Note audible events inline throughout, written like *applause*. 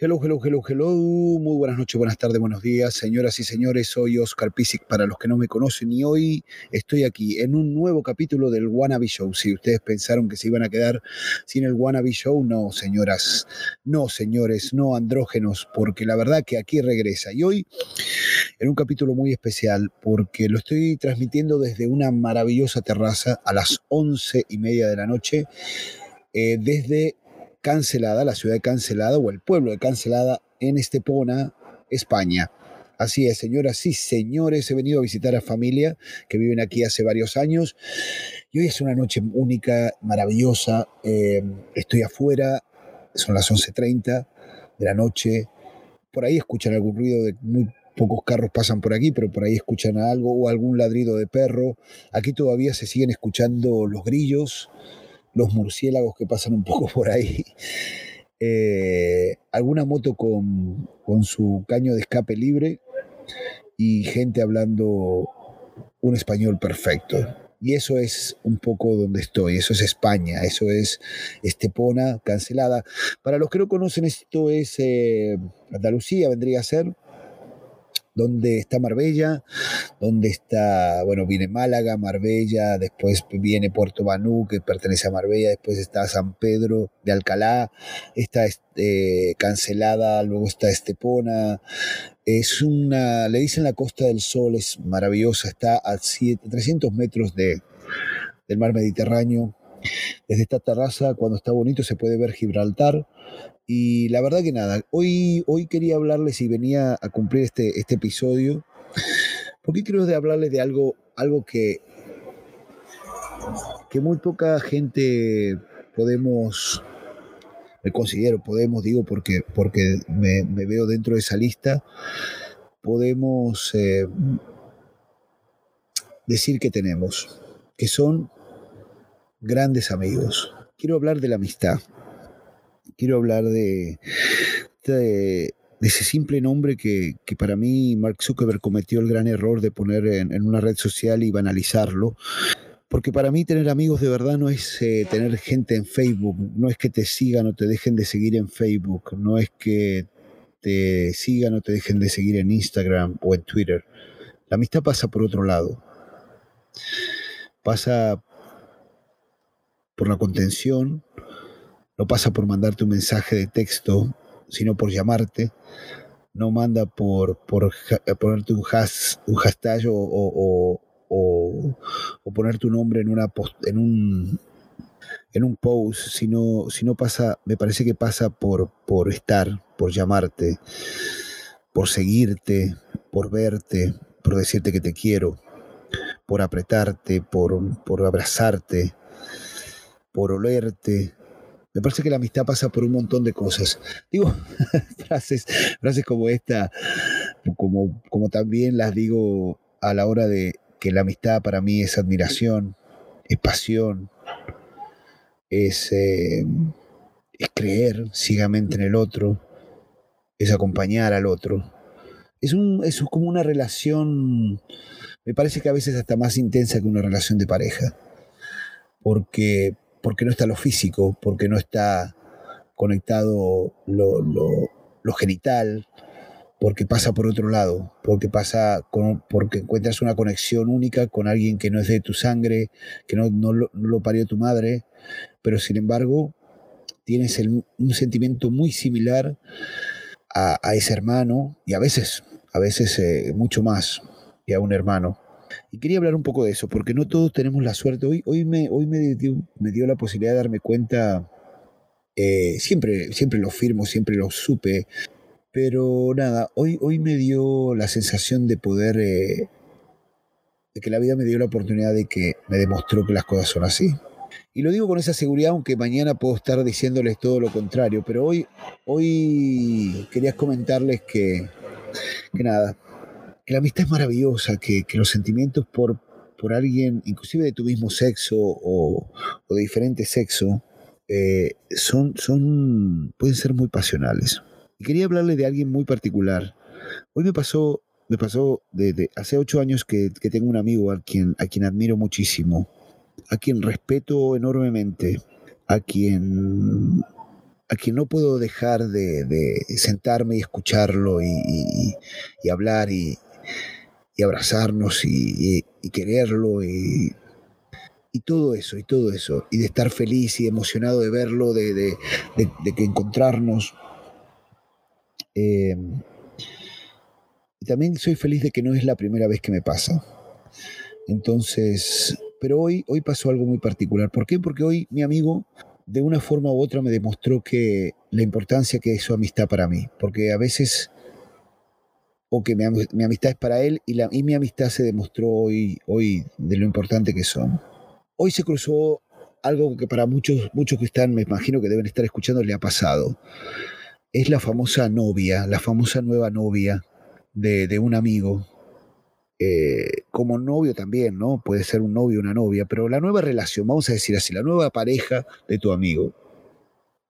Hello, hello, hello, hello. Muy buenas noches, buenas tardes, buenos días, señoras y señores. Soy Oscar Pisic para los que no me conocen y hoy estoy aquí en un nuevo capítulo del Wannabe Show. Si ustedes pensaron que se iban a quedar sin el Wannabe Show, no, señoras, no, señores, no andrógenos, porque la verdad que aquí regresa. Y hoy en un capítulo muy especial porque lo estoy transmitiendo desde una maravillosa terraza a las once y media de la noche, eh, desde Cancelada, la ciudad de Cancelada o el pueblo de Cancelada en Estepona, España. Así es, señoras y señores, he venido a visitar a familia que viven aquí hace varios años y hoy es una noche única, maravillosa. Eh, estoy afuera, son las 11.30 de la noche. Por ahí escuchan algún ruido de muy pocos carros pasan por aquí, pero por ahí escuchan algo o algún ladrido de perro. Aquí todavía se siguen escuchando los grillos los murciélagos que pasan un poco por ahí, *laughs* eh, alguna moto con, con su caño de escape libre y gente hablando un español perfecto. Y eso es un poco donde estoy, eso es España, eso es Estepona cancelada. Para los que no conocen, esto es eh, Andalucía, vendría a ser donde está Marbella, donde está, bueno, viene Málaga, Marbella, después viene Puerto Banú, que pertenece a Marbella, después está San Pedro de Alcalá, está este, cancelada, luego está Estepona. Es una, le dicen la Costa del Sol, es maravillosa, está a 300 metros de, del mar Mediterráneo. Desde esta terraza, cuando está bonito, se puede ver Gibraltar, y la verdad que nada, hoy, hoy quería hablarles y venía a cumplir este, este episodio, porque quiero de hablarles de algo, algo que, que muy poca gente podemos, me considero, podemos, digo, porque, porque me, veo dentro de esa lista, podemos eh, decir que tenemos, que son grandes amigos. Quiero hablar de la amistad quiero hablar de, ese simple nombre que, para mí Mark Zuckerberg cometió el gran error de poner en, una red social y banalizarlo. Porque para mí tener amigos de verdad no es eh, tener gente en Facebook, no es que te sigan o te dejen de seguir en Facebook, no es que te sigan o te dejen de seguir en Instagram o en Twitter. La amistad pasa por otro lado. Pasa por la contención, no pasa por mandarte un mensaje de texto, sino por llamarte. No manda por, por ponerte un, un hashtag o, poner tu nombre en, una en, un, en un post, sino, sino pasa, me parece que pasa por, por estar, por llamarte, por seguirte, por verte, por decirte que te quiero, por apretarte, por, por abrazarte, por olerte, me parece que la amistad pasa por un montón de cosas. Digo, *laughs* frases, frases como esta, como, como también las digo a la hora de que la amistad para mí es admiración, es pasión, es, eh, es creer ciegamente en el otro, es acompañar al otro. Es, un, es como una relación, me parece que a veces hasta más intensa que una relación de pareja, porque porque no está lo físico, porque no está conectado lo, genital, porque pasa por otro lado, porque pasa porque encuentras una conexión única con alguien que no es de tu sangre, que no, lo, parió tu madre, pero sin embargo tienes un sentimiento muy similar a, ese hermano y a veces, a veces eh, mucho más que a un hermano. Y quería hablar un poco de eso, porque no todos tenemos la suerte. Hoy, hoy, me, hoy me, dio, me dio la posibilidad de darme cuenta, eh, siempre, siempre lo firmo, siempre lo supe, pero nada, hoy, hoy me dio la sensación de poder, eh, de que la vida me dio la oportunidad de que me demostró que las cosas son así. Y lo digo con esa seguridad, aunque mañana puedo estar diciéndoles todo lo contrario, pero hoy, hoy quería comentarles que, que nada, que la amistad es maravillosa, que, los sentimientos por, por alguien, inclusive de tu mismo sexo o, de diferente sexo, eh, son, son, pueden ser muy pasionales. Y quería hablarle de alguien muy particular. Hoy me pasó, me pasó desde hace ocho años que, tengo un amigo a quien, a quien admiro muchísimo, a quien respeto enormemente, a quien a quien no puedo dejar de, sentarme y escucharlo y, hablar y, abrazarnos y, quererlo y, todo eso, y todo eso, y de estar feliz y emocionado de verlo, de, que encontrarnos. Eh, y también soy feliz de que no es la primera vez que me pasa. Entonces, pero hoy, hoy pasó algo muy particular. ¿Por qué? Porque hoy mi amigo de una forma u otra me demostró que la importancia que es su amistad para mí, porque a veces, o que mi, amistad es para él y, la, y mi amistad se demostró hoy, hoy de lo importante que son. Hoy se cruzó algo que para muchos, muchos que están, me imagino que deben estar escuchando, le ha pasado. Es la famosa novia, la famosa nueva novia de, de un amigo, eh, como novio también, ¿no? Puede ser un novio una novia, pero la nueva relación, vamos a decir así, la nueva pareja de tu amigo.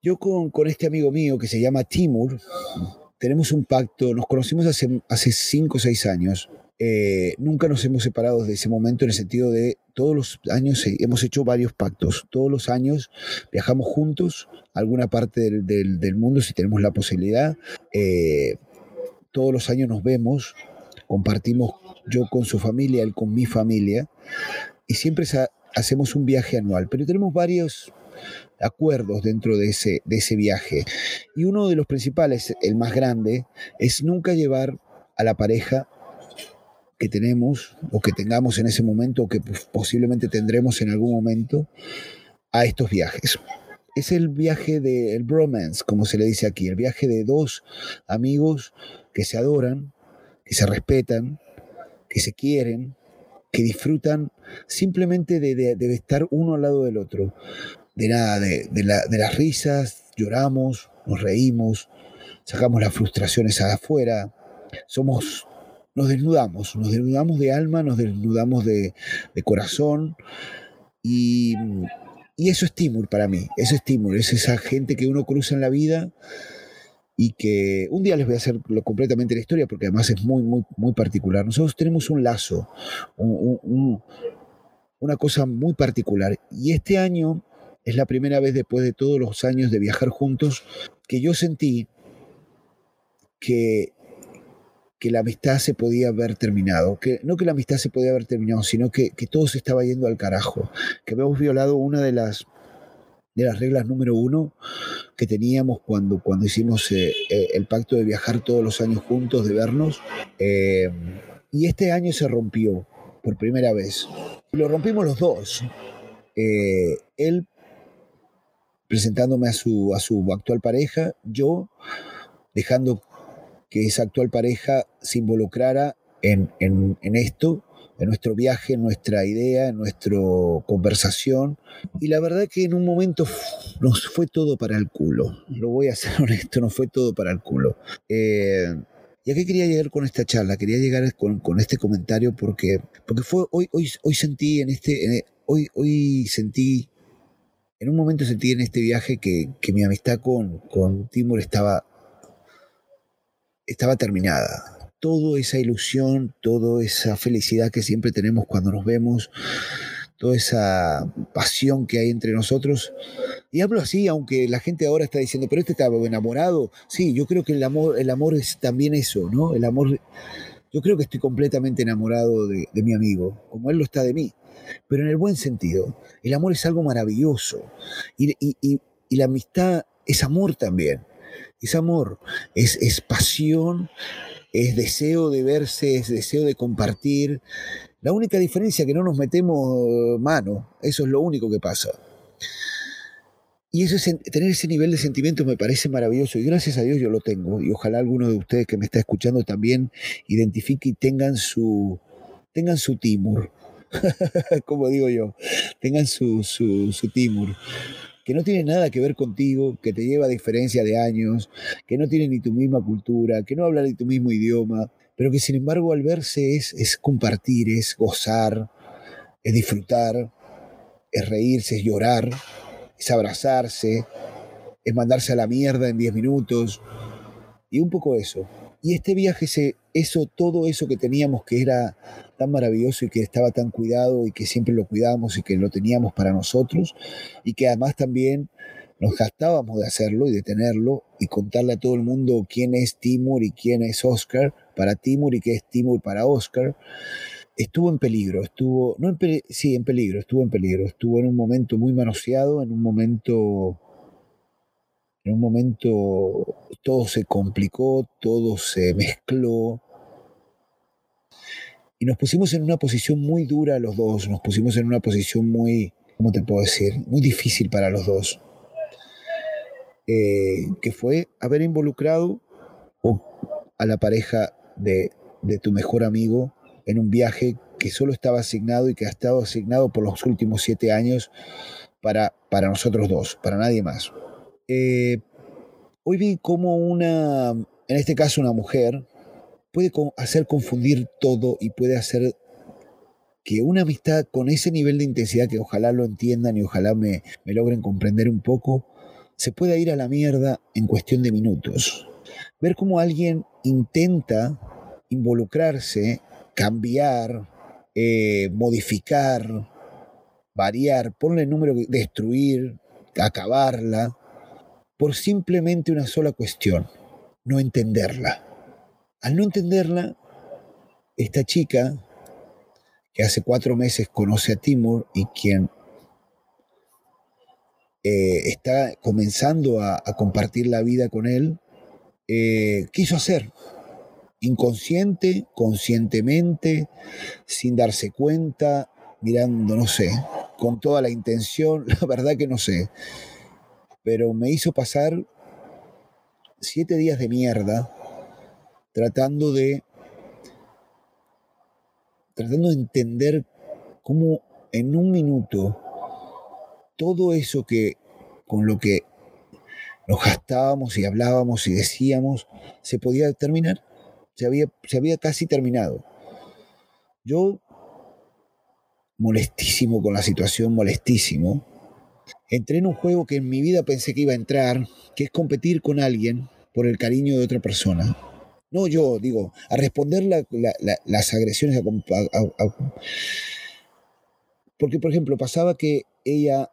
Yo con, con este amigo mío que se llama Timur, tenemos un pacto, nos conocimos hace, hace cinco o seis años. Eh, nunca nos hemos separado de ese momento en el sentido de todos los años hemos hecho varios pactos. Todos los años viajamos juntos a alguna parte del, del, mundo si tenemos la posibilidad. Eh, todos los años nos vemos, compartimos yo con su familia, él con mi familia, y siempre hacemos un viaje anual, pero tenemos varios acuerdos dentro de ese, de ese viaje. Y uno de los principales, el más grande, es nunca llevar a la pareja que tenemos o que tengamos en ese momento o que posiblemente tendremos en algún momento a estos viajes. Es el viaje del bromance, como se le dice aquí, el viaje de dos amigos que se adoran, que se respetan, que se quieren, que disfrutan simplemente de, estar uno al lado del otro. De nada, de, las risas, lloramos, nos reímos, sacamos las frustraciones afuera, somos, nos desnudamos, nos desnudamos de alma, nos desnudamos de, corazón y, y, eso es Timur para mí, eso es es esa gente que uno cruza en la vida y que un día les voy a hacer completamente la historia porque además es muy, muy, muy particular. Nosotros tenemos un lazo, una cosa muy particular. Y este año es la primera vez después de todos los años de viajar juntos que yo sentí que, que la amistad se podía haber terminado. Que, no que la amistad se podía haber terminado, sino que, que todo se estaba yendo al carajo. Que habíamos violado una de las de las reglas número uno que teníamos cuando, cuando hicimos eh, eh, el pacto de viajar todos los años juntos, de vernos. Eh, y este año se rompió por primera vez. Lo rompimos los dos. él presentándome a su, a su actual pareja, yo dejando que esa actual pareja se involucrara en, en, en esto en nuestro viaje, en nuestra idea, en nuestra conversación. Y la verdad que en un momento nos fue todo para el culo. Lo voy a ser *laughs* honesto, nos fue todo para el culo. Eh, ¿Y a qué quería llegar con esta charla? Quería llegar con, este comentario porque, porque fue hoy, hoy, hoy sentí en este, hoy, hoy sentí, en un momento sentí en este viaje que, que mi amistad con, con Timur estaba, estaba terminada toda esa ilusión, toda esa felicidad que siempre tenemos cuando nos vemos, toda esa pasión que hay entre nosotros. Y hablo así, aunque la gente ahora está diciendo, pero este estaba enamorado. Sí, yo creo que el amor, el amor es también eso, ¿no? El amor, yo creo que estoy completamente enamorado de, mi amigo, como él lo está de mí, pero en el buen sentido. El amor es algo maravilloso y, y la amistad es amor también. Es amor, es, es pasión, es deseo de verse, es deseo de compartir. La única diferencia es que no nos metemos mano, eso es lo único que pasa. Y eso es, tener ese nivel de sentimientos me parece maravilloso y gracias a Dios yo lo tengo y ojalá alguno de ustedes que me está escuchando también identifique y tengan su, tengan su timur, *laughs* como digo yo, tengan su, su, su timur que no tiene nada que ver contigo, que te lleva a diferencia de años, que no tiene ni tu misma cultura, que no habla ni tu mismo idioma, pero que sin embargo al verse es, es compartir, es gozar, es disfrutar, es reírse, es llorar, es abrazarse, es mandarse a la mierda en 10 minutos, y un poco eso. Y este viaje, eso, todo eso que teníamos que era tan maravilloso y que estaba tan cuidado y que siempre lo cuidábamos y que lo teníamos para nosotros y que además también nos gastábamos de hacerlo y de tenerlo y contarle a todo el mundo quién es Timur y quién es Oscar para Timur y qué es Timur para Oscar. Estuvo en peligro, estuvo, no en sí, en peligro, estuvo en peligro, estuvo en un momento muy manoseado, en un momento, en un momento todo se complicó, todo se mezcló, y nos pusimos en una posición muy dura los dos, nos pusimos en una posición muy, ¿cómo te puedo decir? Muy difícil para los dos. Eh, que fue haber involucrado a la pareja de, tu mejor amigo en un viaje que solo estaba asignado y que ha estado asignado por los últimos siete años para, para nosotros dos, para nadie más. Eh, hoy vi como una, en este caso una mujer, puede hacer confundir todo y puede hacer que una amistad con ese nivel de intensidad que ojalá lo entiendan y ojalá me, logren comprender un poco, se pueda ir a la mierda en cuestión de minutos. Ver cómo alguien intenta involucrarse, cambiar, eh, modificar, variar, ponle el número, destruir, acabarla, por simplemente una sola cuestión, no entenderla. Al no entenderla, esta chica, que hace cuatro meses conoce a Timur y quien eh, está comenzando a, compartir la vida con él, eh, quiso hacer, inconsciente, conscientemente, sin darse cuenta, mirando, no sé, con toda la intención, *laughs* la verdad que no sé, pero me hizo pasar siete días de mierda tratando de, tratando de entender cómo en un minuto todo eso que con lo que nos gastábamos y hablábamos y decíamos se podía terminar. Se había, se había casi terminado. Yo, molestísimo con la situación, molestísimo, entré en un juego que en mi vida pensé que iba a entrar, que es competir con alguien por el cariño de otra persona no yo, digo, a responder las agresiones. porque, por ejemplo, pasaba que ella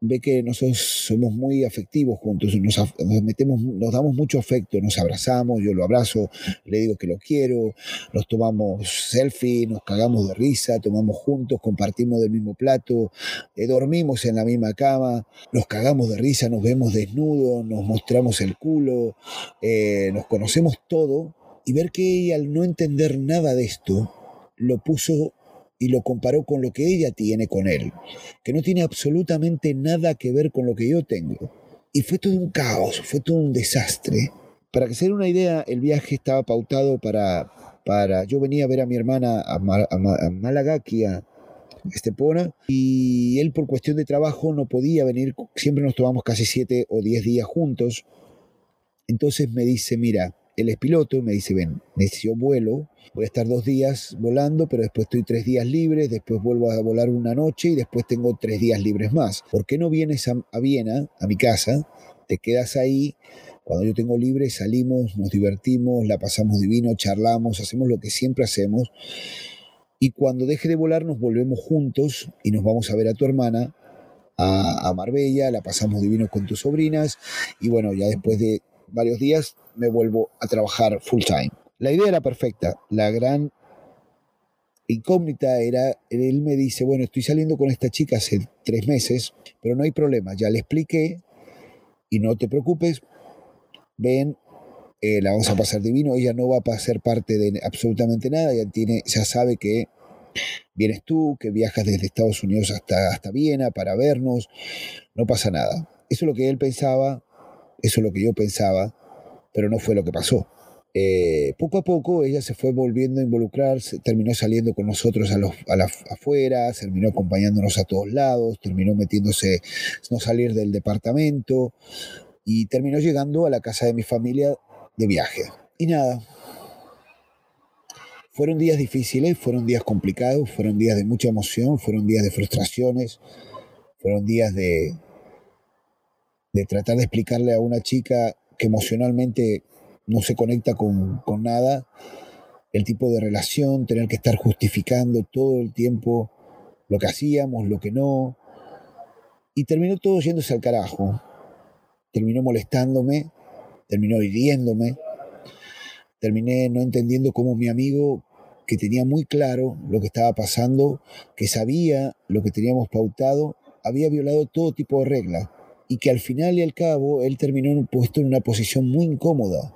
ve que nosotros somos muy afectivos juntos, nos, metemos, nos damos mucho afecto, nos abrazamos, yo lo abrazo, le digo que lo quiero, nos tomamos selfie, nos cagamos de risa, tomamos juntos, compartimos del mismo plato, eh, dormimos en la misma cama, nos cagamos de risa, nos vemos desnudos, nos mostramos el culo, eh, nos conocemos todo, y ver que ella al no entender nada de esto, lo puso y lo comparó con lo que ella tiene con él, que no tiene absolutamente nada que ver con lo que yo tengo. Y fue todo un caos, fue todo un desastre. Para que se den una idea, el viaje estaba pautado para... para yo venía a ver a mi hermana a, Málaga, aquí a Estepona, y él por cuestión de trabajo no podía venir, siempre nos tomamos casi siete o diez días juntos. Entonces me dice, mira, él es piloto, me dice, ven, necesito vuelo, voy a estar dos días volando, pero después estoy tres días libres, después vuelvo a volar una noche y después tengo tres días libres más. ¿Por qué no vienes a, Viena, a mi casa, te quedas ahí? Cuando yo tengo libre salimos, nos divertimos, la pasamos divino, charlamos, hacemos lo que siempre hacemos. Y cuando deje de volar nos volvemos juntos y nos vamos a ver a tu hermana, a, a Marbella, la pasamos divino con tus sobrinas y bueno, ya después de varios días me vuelvo a trabajar full time. La idea era perfecta. La gran incógnita era, él me dice, bueno, estoy saliendo con esta chica hace tres meses, pero no hay problema, ya le expliqué y no te preocupes, ven, eh, la vamos a pasar divino, ella no va a ser parte de absolutamente nada, ya, tiene, ya sabe que vienes tú, que viajas desde Estados Unidos hasta, hasta Viena para vernos, no pasa nada. Eso es lo que él pensaba, eso es lo que yo pensaba, pero no fue lo que pasó. Eh, poco a poco ella se fue volviendo a involucrar, terminó saliendo con nosotros a, los, a la, afuera, terminó acompañándonos a todos lados, terminó metiéndose, no salir del departamento y terminó llegando a la casa de mi familia de viaje. Y nada, fueron días difíciles, fueron días complicados, fueron días de mucha emoción, fueron días de frustraciones, fueron días de, de tratar de explicarle a una chica que emocionalmente no se conecta con, nada, el tipo de relación, tener que estar justificando todo el tiempo lo que hacíamos, lo que no. Y terminó todo yéndose al carajo. terminó molestándome, terminó hiriéndome, terminé no entendiendo cómo mi amigo, que tenía muy claro lo que estaba pasando, que sabía lo que teníamos pautado, había violado todo tipo de reglas y que al final y al cabo él terminó puesto en una posición muy incómoda.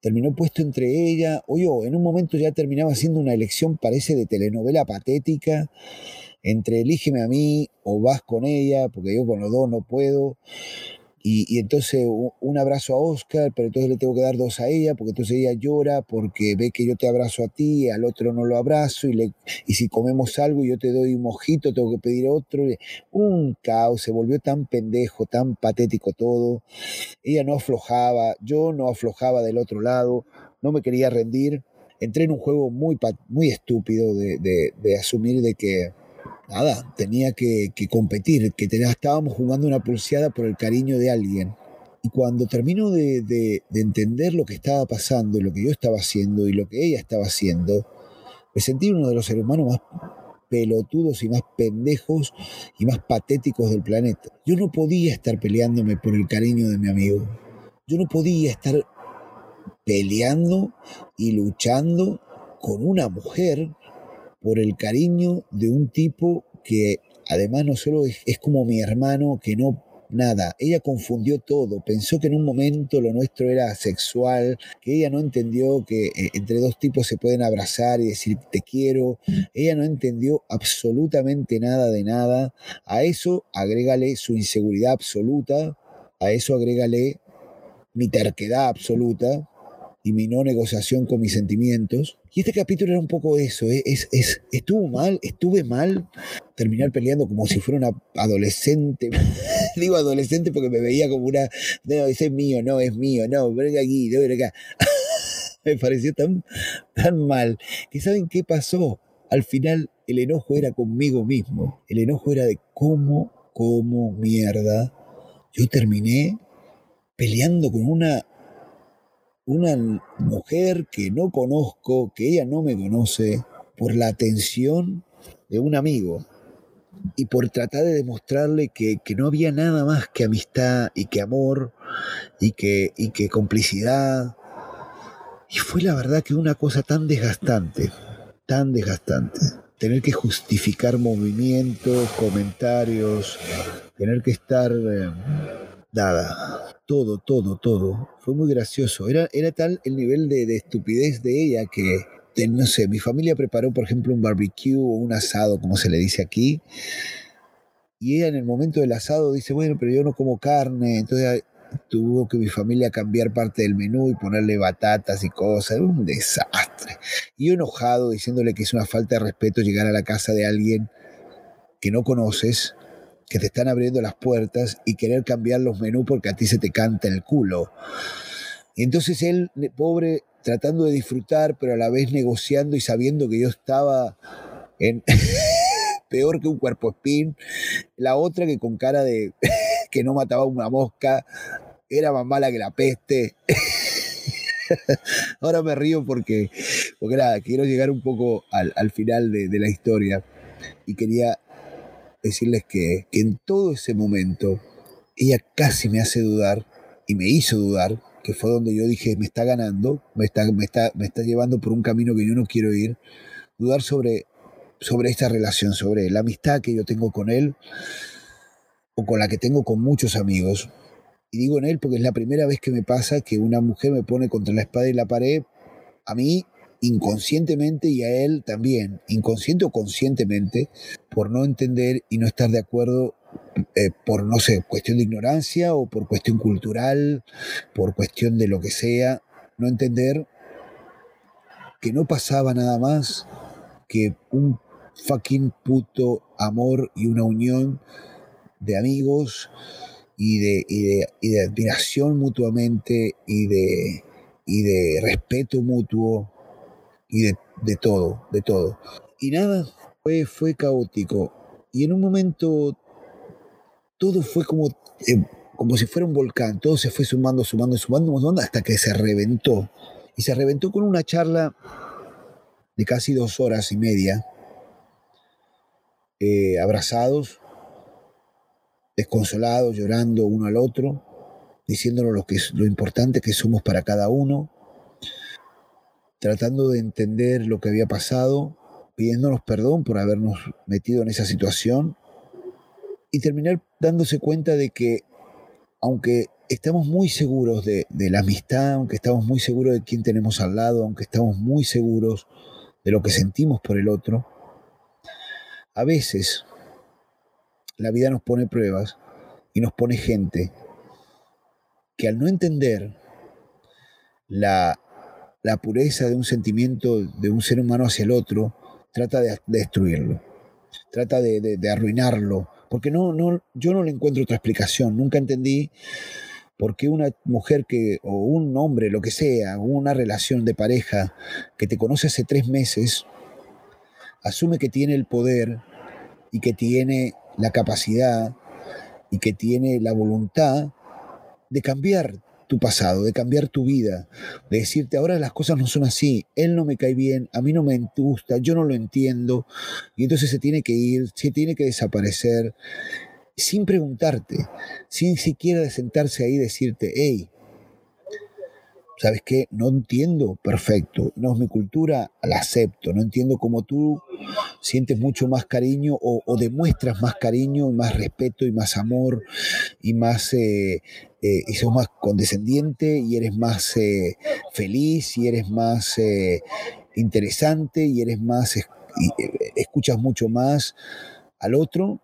Terminó puesto entre ella, o yo, en un momento ya terminaba siendo una elección, parece, de telenovela patética, entre elígeme a mí o vas con ella, porque yo con los dos no puedo. Y, entonces un abrazo a Oscar, pero entonces le tengo que dar dos a ella, porque entonces ella llora porque ve que yo te abrazo a ti, al otro no lo abrazo, y, le, y si comemos algo y yo te doy un mojito, tengo que pedir otro. Un caos, se volvió tan pendejo, tan patético todo. Ella no aflojaba, yo no aflojaba del otro lado, no me quería rendir. Entré en un juego muy, muy estúpido de, de asumir de que nada, tenía que, competir, que estábamos jugando una pulseada por el cariño de alguien. Y cuando termino de, entender lo que estaba pasando, lo que yo estaba haciendo y lo que ella estaba haciendo, me sentí uno de los seres humanos más pelotudos y más pendejos y más patéticos del planeta. Yo no podía estar peleándome por el cariño de mi amigo. Yo no podía estar peleando y luchando con una mujer por el cariño de un tipo que además no solo es, como mi hermano, que no nada. Ella confundió todo, pensó que en un momento lo nuestro era sexual, que ella no entendió que eh, entre dos tipos se pueden abrazar y decir te quiero. Ella no entendió absolutamente nada de nada. A eso agrégale su inseguridad absoluta, a eso agrégale mi terquedad absoluta y mi no negociación con mis sentimientos. Y este capítulo era un poco eso, ¿eh? es, es, estuvo mal, estuve mal terminar peleando como si fuera una adolescente. *laughs* Digo adolescente porque me veía como una, no, ese es mío, no, es mío, no, ven aquí, no, ven acá. *laughs* me pareció tan, tan mal que saben qué pasó. Al final el enojo era conmigo mismo, el enojo era de cómo, cómo mierda. Yo terminé peleando con una una mujer que no conozco, que ella no me conoce, por la atención de un amigo y por tratar de demostrarle que, no había nada más que amistad y que amor y que, y que complicidad. Y fue la verdad que una cosa tan desgastante, tan desgastante. Tener que justificar movimientos, comentarios, tener que estar... Eh, nada, todo, todo, todo. Fue muy gracioso. Era, era tal el nivel de, estupidez de ella que, no sé, mi familia preparó, por ejemplo, un barbecue o un asado, como se le dice aquí. Y ella en el momento del asado dice, bueno, pero yo no como carne. Entonces tuvo que mi familia cambiar parte del menú y ponerle batatas y cosas. Era un desastre. Y yo enojado diciéndole que es una falta de respeto llegar a la casa de alguien que no conoces que te están abriendo las puertas y querer cambiar los menús porque a ti se te canta el culo. Y entonces él, pobre, tratando de disfrutar, pero a la vez negociando y sabiendo que yo estaba en *laughs* peor que un cuerpo espín. La otra que con cara de *laughs* que no mataba una mosca, era más mala que la peste. *laughs* Ahora me río porque, porque nada, quiero llegar un poco al, final de la historia y quería decirles que, en todo ese momento ella casi me hace dudar y me hizo dudar, que fue donde yo dije, me está ganando, me está, me está, me está llevando por un camino que yo no quiero ir, dudar sobre, sobre esta relación, sobre la amistad que yo tengo con él o con la que tengo con muchos amigos. Y digo en él porque es la primera vez que me pasa que una mujer me pone contra la espada y la pared, a mí inconscientemente y a él también, inconsciente o conscientemente, por no entender y no estar de acuerdo eh, por, no sé, cuestión de ignorancia o por cuestión cultural, por cuestión de lo que sea, no entender que no pasaba nada más que un fucking puto amor y una unión de amigos y de, y de, admiración mutuamente y de, y de respeto mutuo y de, todo, de todo. Y nada, fue, fue caótico. Y en un momento todo fue como, eh, como si fuera un volcán, todo se fue sumando, sumando, sumando, sumando, hasta que se reventó. Y se reventó con una charla de casi dos horas y media, eh, abrazados, desconsolados, llorando uno al otro, diciéndonos lo, que es, lo importante que somos para cada uno, tratando de entender lo que había pasado, pidiéndonos perdón por habernos metido en esa situación y terminar dándose cuenta de que aunque estamos muy seguros de, de, la amistad, aunque estamos muy seguros de quién tenemos al lado, aunque estamos muy seguros de lo que sentimos por el otro, a veces la vida nos pone pruebas y nos pone gente que al no entender la, la pureza de un sentimiento de un ser humano hacia el otro, trata de, destruirlo, trata de, de, arruinarlo, porque no, no, yo no le encuentro otra explicación, nunca entendí por qué una mujer que, o un hombre, lo que sea, una relación de pareja que te conoce hace tres meses, asume que tiene el poder y que tiene la capacidad y que tiene la voluntad de cambiar tu pasado, de cambiar tu vida, de decirte ahora las cosas no son así, él no me cae bien, a mí no me gusta, yo no lo entiendo, y entonces se tiene que ir, se tiene que desaparecer, sin preguntarte, sin siquiera sentarse ahí y decirte, hey, ¿sabes qué? No entiendo perfecto, no es mi cultura, la acepto, no entiendo cómo tú sientes mucho más cariño o, demuestras más cariño más respeto y más amor y más... Eh, eh, y sos más condescendiente y eres más eh, feliz y eres más eh, interesante y eres más, y, escuchas mucho más al otro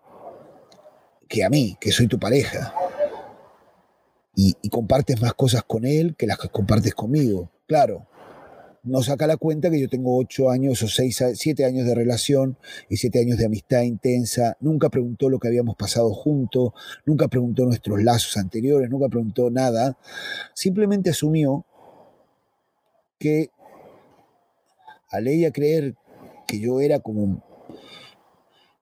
que a mí, que soy tu pareja y, compartes más cosas con él que las que compartes conmigo. Claro, no saca la cuenta que yo tengo ocho años o seis, siete años de relación y siete años de amistad intensa. Nunca preguntó lo que habíamos pasado juntos, nunca preguntó nuestros lazos anteriores, nunca preguntó nada. Simplemente asumió que al ella creer que yo era como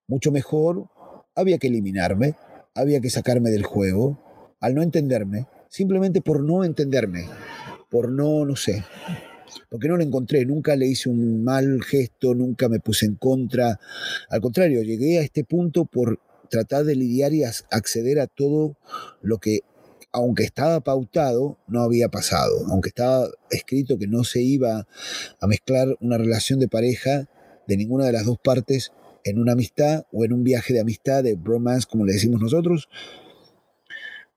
mucho mejor, había que eliminarme, había que sacarme del juego al no entenderme, simplemente por no entenderme, por no, no sé, porque no lo encontré, nunca le hice un mal gesto, nunca me puse en contra, al contrario, llegué a este punto por tratar de lidiar y acceder a todo lo que, aunque estaba pautado, no había pasado, aunque estaba escrito que no se iba a mezclar una relación de pareja de ninguna de las dos partes en una amistad o en un viaje de amistad, de bromance, como le decimos nosotros,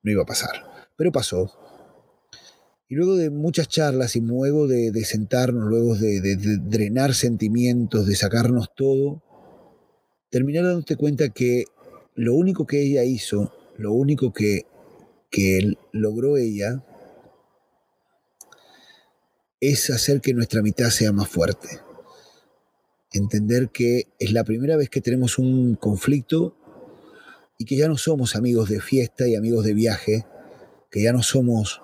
no iba a pasar. Pero pasó. Y luego de muchas charlas y luego de, sentarnos, luego de, drenar sentimientos, de sacarnos todo, terminar dándote cuenta que lo único que ella hizo, lo único que logró ella, es hacer que nuestra mitad sea más fuerte. Entender que es la primera vez que tenemos un conflicto y que ya no somos amigos de fiesta y amigos de viaje, que ya no somos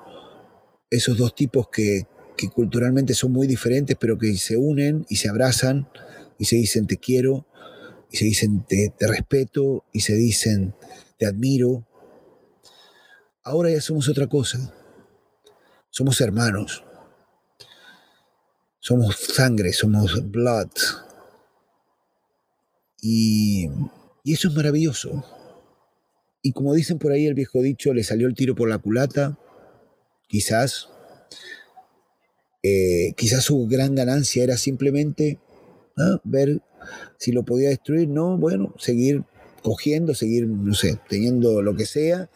esos dos tipos que, que, culturalmente son muy diferentes, pero que se unen y se abrazan y se dicen te quiero, y se dicen te, respeto, y se dicen te admiro. Ahora ya somos otra cosa. Somos hermanos. Somos sangre, somos blood. Y, y eso es maravilloso. Y como dicen por ahí el viejo dicho, le salió el tiro por la culata, quizás. Eh, quizás su gran ganancia era simplemente ver si lo podía destruir, no, bueno, seguir cogiendo, seguir, no sé, teniendo lo que sea,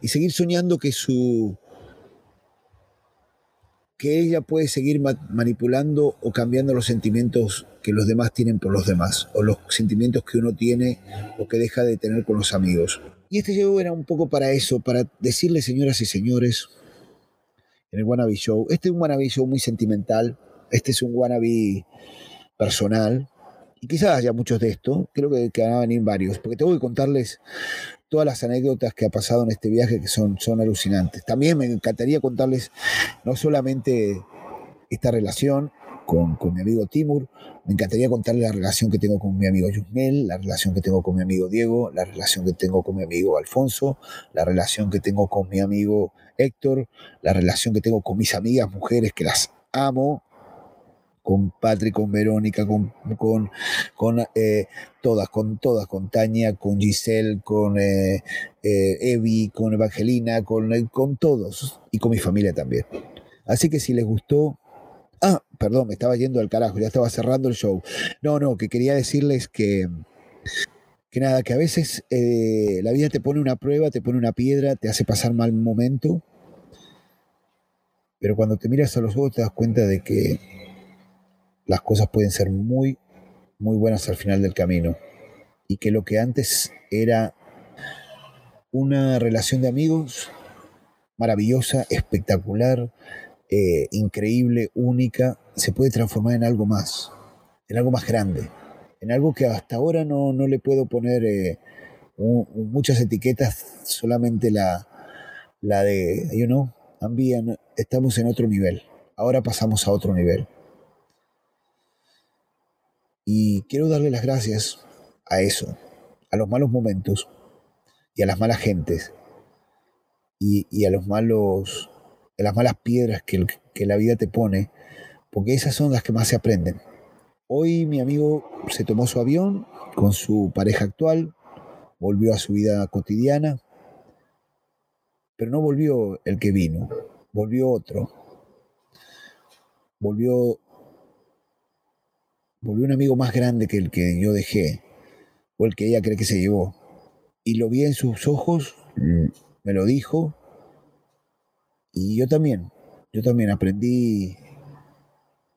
y seguir soñando que su, que ella puede seguir manipulando o cambiando los sentimientos que los demás tienen por los demás, o los sentimientos que uno tiene o que deja de tener con los amigos. Y este show era un poco para eso, para decirles, señoras y señores, en el Wannabe Show, este es un Wannabe Show muy sentimental, este es un Wannabe personal, y quizás haya muchos de esto, creo que, que van a venir varios, porque tengo que contarles todas las anécdotas que ha pasado en este viaje que son, son alucinantes. También me encantaría contarles no solamente esta relación con, con, mi amigo Timur, me encantaría contarles la relación que tengo con mi amigo Yusmel, la relación que tengo con mi amigo Diego, la relación que tengo con mi amigo Alfonso, la relación que tengo con mi amigo Héctor, la relación que tengo con mis amigas mujeres que las amo, con Patrick, con Verónica, con, con, con eh, todas, con todas, con Tania, con Giselle, con eh, Evi, con Evangelina, con, con todos y con mi familia también. Así que si les gustó, Ah, perdón, me estaba yendo al carajo, ya estaba cerrando el show. No, no, que quería decirles que, que nada, que a veces la vida te pone una prueba, te pone una piedra, te hace pasar mal momento, pero cuando te miras a los ojos te das cuenta de que las cosas pueden ser muy, muy buenas al final del camino. Y que lo que antes era una relación de amigos maravillosa, espectacular, eh, increíble, única, se puede transformar en algo más, en algo más grande, en algo que hasta ahora no, le puedo poner eh, muchas etiquetas, solamente la, la de, you know, estamos en otro nivel, ahora pasamos a otro nivel. Y quiero darle las gracias a eso, a los malos momentos y a las malas gentes y, a los malos, a las malas piedras que la vida te pone, porque esas son las que más se aprenden. Hoy mi amigo se tomó su avión con su pareja actual, volvió a su vida cotidiana, pero no volvió el que vino, volvió otro. Volvió volvió un amigo más grande que el que yo dejé, o el que ella cree que se llevó. Y lo vi en sus ojos, me lo dijo, y yo también, yo también aprendí,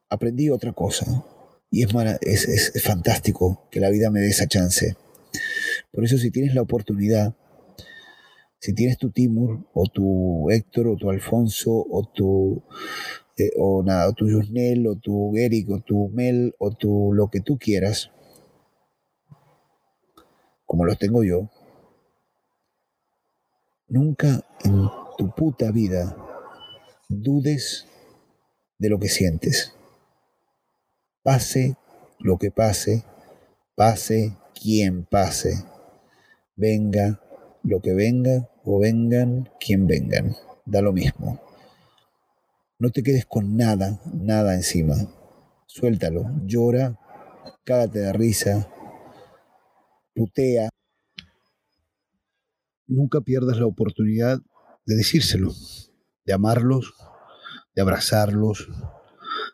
aprendí otra cosa. Y es, es, es fantástico que la vida me dé esa chance. Por eso si tienes la oportunidad, si tienes tu Timur, o tu Héctor, o tu Alfonso, o tu o nada, o tu Yusnel, o tu Eric, o tu Mel, o tu lo que tú quieras, como lo tengo yo, nunca en tu puta vida dudes de lo que sientes. Pase lo que pase, pase quien pase, venga lo que venga o vengan quien vengan, da lo mismo. No te quedes con nada, nada encima. Suéltalo, llora, cágate de risa, putea. Nunca pierdas la oportunidad de decírselo, de amarlos, de abrazarlos,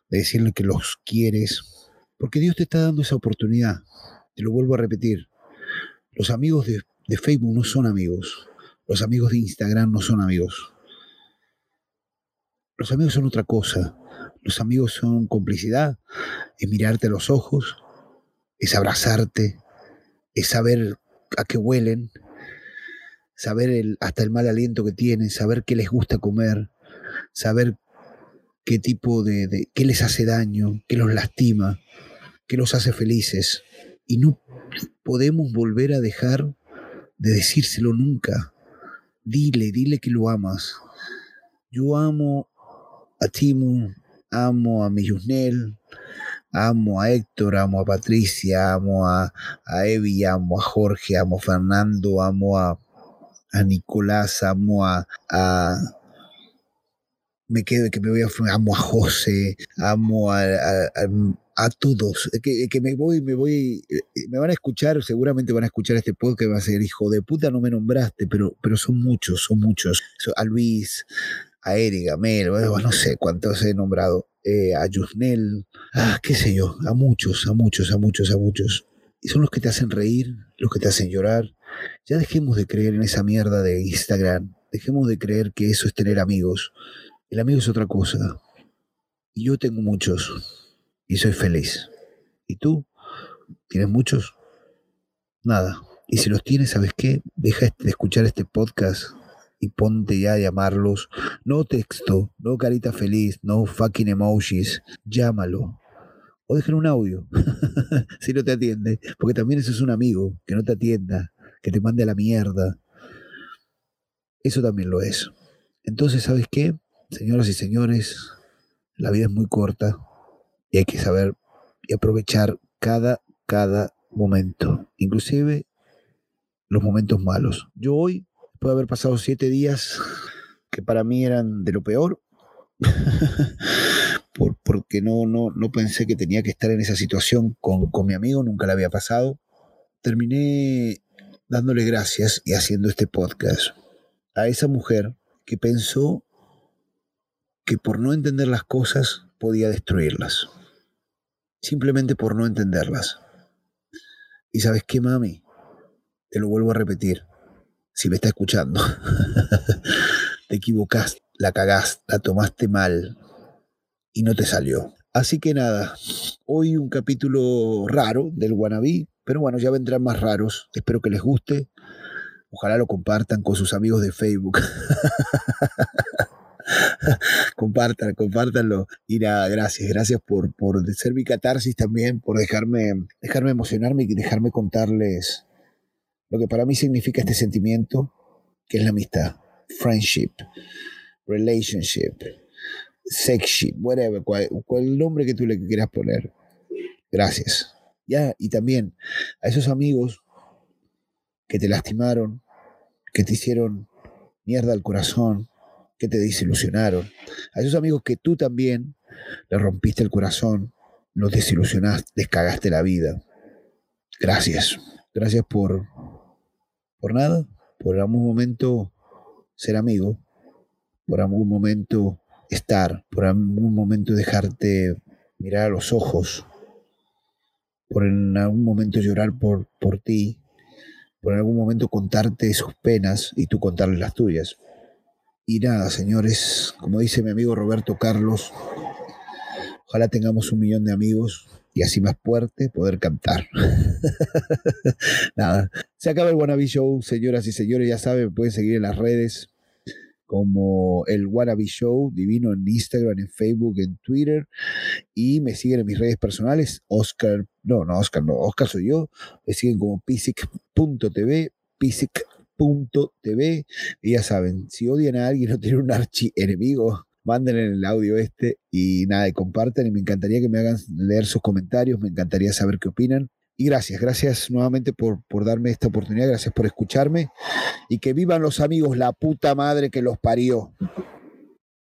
de decirle que los quieres, porque Dios te está dando esa oportunidad. Te lo vuelvo a repetir. Los amigos de, de Facebook no son amigos. Los amigos de Instagram no son amigos. Los amigos son otra cosa. Los amigos son complicidad, es mirarte a los ojos, es abrazarte, es saber a qué huelen, saber el, hasta el mal aliento que tienen, saber qué les gusta comer, saber qué tipo de, qué les hace daño, qué los lastima, qué los hace felices. Y no podemos volver a dejar de decírselo nunca. Dile, dile que lo amas. Yo amo a Timu, amo a mi amo a Héctor, amo a Patricia, amo a, a Evi, amo a Jorge, amo a Fernando, amo a, a Nicolás, amo a, a me quedo que me voy a amo a José, amo a, a, todos, que, que, me voy, me voy, eh, me van a escuchar, seguramente van a escuchar este podcast va a ser hijo de puta, no me nombraste, pero, pero son muchos, son muchos. A Luis, a Eric, a Mel, no sé cuántos he nombrado, eh, a Yusnel, ah, qué sé yo, a muchos, a muchos, a muchos, a muchos. Y son los que te hacen reír, los que te hacen llorar. Ya dejemos de creer en esa mierda de Instagram, dejemos de creer que eso es tener amigos. El amigo es otra cosa. Y yo tengo muchos, y soy feliz. ¿Y tú? ¿Tienes muchos? Nada. Y si los tienes, ¿sabes qué? Deja de escuchar este podcast y ponte ya a llamarlos. No texto, no carita feliz, no fucking emojis. Llámalo. O déjale un audio, *laughs* si no te atiende. Porque también eso es un amigo, que no te atienda, que te mande a la mierda. Eso también lo es. Entonces, ¿sabes qué? Señoras y señores, la vida es muy corta y hay que saber y aprovechar cada, cada momento, inclusive los momentos malos. Yo hoy Puede haber pasado siete días que para mí eran de lo peor, *laughs* porque no, no, no pensé que tenía que estar en esa situación con, con mi amigo, nunca le había pasado. Terminé dándole gracias y haciendo este podcast a esa mujer que pensó que por no entender las cosas podía destruirlas. Simplemente por no entenderlas. Y sabes qué, mami, te lo vuelvo a repetir, si me está escuchando, *laughs* te equivocaste, la cagaste, la tomaste mal y no te salió. Así que nada, hoy un capítulo raro del Wannabe, pero bueno, ya vendrán más raros. Espero que les guste. Ojalá lo compartan con sus amigos de Facebook. *laughs* *laughs* compartan, compártanlo. Y nada, gracias, gracias por, por ser mi catarsis también, por dejarme, dejarme emocionarme y dejarme contarles lo que para mí significa este sentimiento, que es la amistad, friendship, relationship, sexship, whatever, cual, cual nombre que tú le quieras poner. Gracias. Ya, y también a esos amigos que te lastimaron, que te hicieron mierda al corazón, que te desilusionaron, a esos amigos que tú también le rompiste el corazón, los desilusionaste, les cagaste la vida. Gracias. Gracias por, por nada, por algún momento ser amigo, por algún momento estar, por algún momento dejarte mirar a los ojos, por en algún momento llorar por, por ti, por en algún momento contarte sus penas y tú contarle las tuyas. Y nada, señores, como dice mi amigo Roberto Carlos, ojalá tengamos un millón de amigos y así más fuerte poder cantar. *laughs* nada, se acaba el Wannabe Show, señoras y señores, ya saben, pueden seguir en las redes como el Wannabe Show, divino en Instagram, en Facebook, en Twitter. Y me siguen en mis redes personales, Oscar, no, no, Oscar, no, Oscar soy yo. Me siguen como pisic.tv, pisic.tv. Y ya saben, si odian a alguien o tienen un archi enemigo, manden el audio este y nada, y compartan. Y me encantaría que me hagan leer sus comentarios, me encantaría saber qué opinan. Y gracias, gracias nuevamente por, por darme esta oportunidad, gracias por escucharme y que vivan los amigos, la puta madre que los parió.